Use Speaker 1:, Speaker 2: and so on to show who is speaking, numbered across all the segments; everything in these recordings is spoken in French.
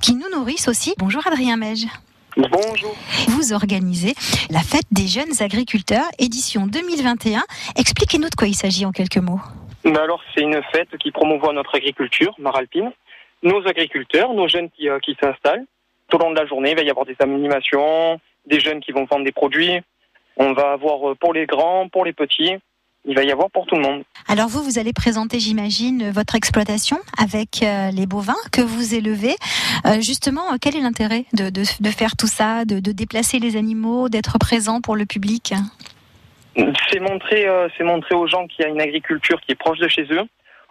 Speaker 1: qui nous nourrissent aussi. Bonjour Adrien Mège.
Speaker 2: Bonjour.
Speaker 1: Vous organisez la fête des jeunes agriculteurs, édition 2021. Expliquez-nous de quoi il s'agit en quelques mots.
Speaker 2: Ben alors, c'est une fête qui promouvoit notre agriculture maralpine, nos agriculteurs, nos jeunes qui, euh, qui s'installent. Tout au long de la journée, il va y avoir des animations, des jeunes qui vont vendre des produits. On va avoir euh, pour les grands, pour les petits. Il va y avoir pour tout le monde.
Speaker 1: Alors vous, vous allez présenter, j'imagine, votre exploitation avec euh, les bovins que vous élevez. Euh, justement, quel est l'intérêt de, de, de, faire tout ça, de, de déplacer les animaux, d'être présent pour le public?
Speaker 2: C'est montrer, euh, montrer aux gens qu'il y a une agriculture qui est proche de chez eux.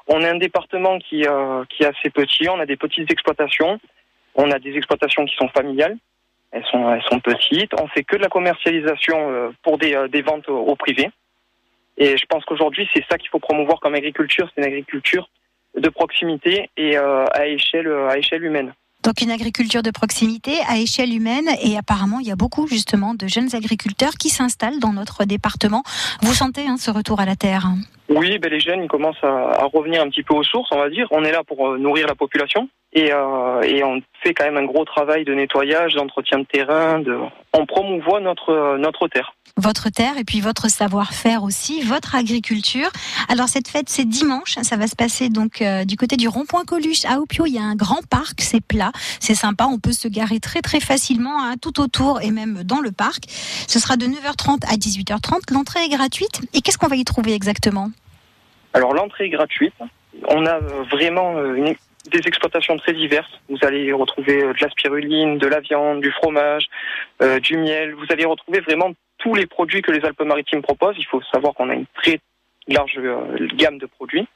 Speaker 2: On est un département qui, euh, qui est assez petit. On a des petites exploitations. On a des exploitations qui sont familiales. Elles sont, elles sont petites. On fait que de la commercialisation euh, pour des, euh, des ventes au privé. Et je pense qu'aujourd'hui, c'est ça qu'il faut promouvoir comme agriculture. C'est une agriculture de proximité et euh, à échelle, à échelle humaine.
Speaker 1: Donc une agriculture de proximité à échelle humaine et apparemment il y a beaucoup justement de jeunes agriculteurs qui s'installent dans notre département. Vous sentez hein, ce retour à la terre?
Speaker 2: Oui, ben les jeunes ils commencent à, à, revenir un petit peu aux sources, on va dire. On est là pour euh, nourrir la population et, euh, et on fait quand même un gros travail de nettoyage, d'entretien de terrain. De... On promouvoit notre notre terre
Speaker 1: votre terre et puis votre savoir-faire aussi, votre agriculture. Alors cette fête c'est dimanche, ça va se passer donc euh, du côté du rond-point Coluche à Opio, il y a un grand parc, c'est plat, c'est sympa, on peut se garer très très facilement hein, tout autour et même dans le parc. Ce sera de 9h30 à 18h30, l'entrée est gratuite et qu'est-ce qu'on va y trouver exactement?
Speaker 2: Alors l'entrée est gratuite. On a vraiment euh, des exploitations très diverses. Vous allez retrouver euh, de la spiruline, de la viande, du fromage, euh, du miel. Vous allez retrouver vraiment tous les produits que les Alpes-Maritimes proposent. Il faut savoir qu'on a une très large euh, gamme de produits.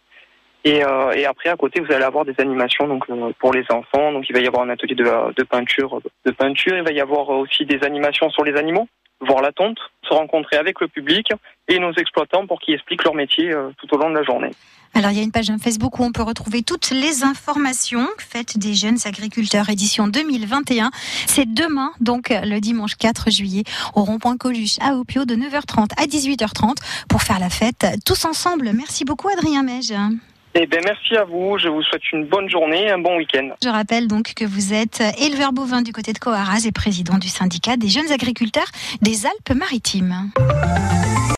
Speaker 2: Et, euh, et, après, à côté, vous allez avoir des animations donc euh, pour les enfants. Donc, il va y avoir un atelier de peinture, de peinture. Il va y avoir aussi des animations sur les animaux, voir la tonte, se rencontrer avec le public et nos exploitants pour qu'ils expliquent leur métier tout au long de la journée.
Speaker 1: Alors, il y a une page Facebook où on peut retrouver toutes les informations. Fête des jeunes agriculteurs, édition 2021. C'est demain, donc le dimanche 4 juillet, au rond-point Coluche à Opio de 9h30 à 18h30 pour faire la fête tous ensemble. Merci beaucoup, Adrien Mège.
Speaker 2: Eh bien, merci à vous. Je vous souhaite une bonne journée, un bon week-end.
Speaker 1: Je rappelle donc que vous êtes éleveur bovin du côté de Coaraz et président du syndicat des jeunes agriculteurs des Alpes-Maritimes.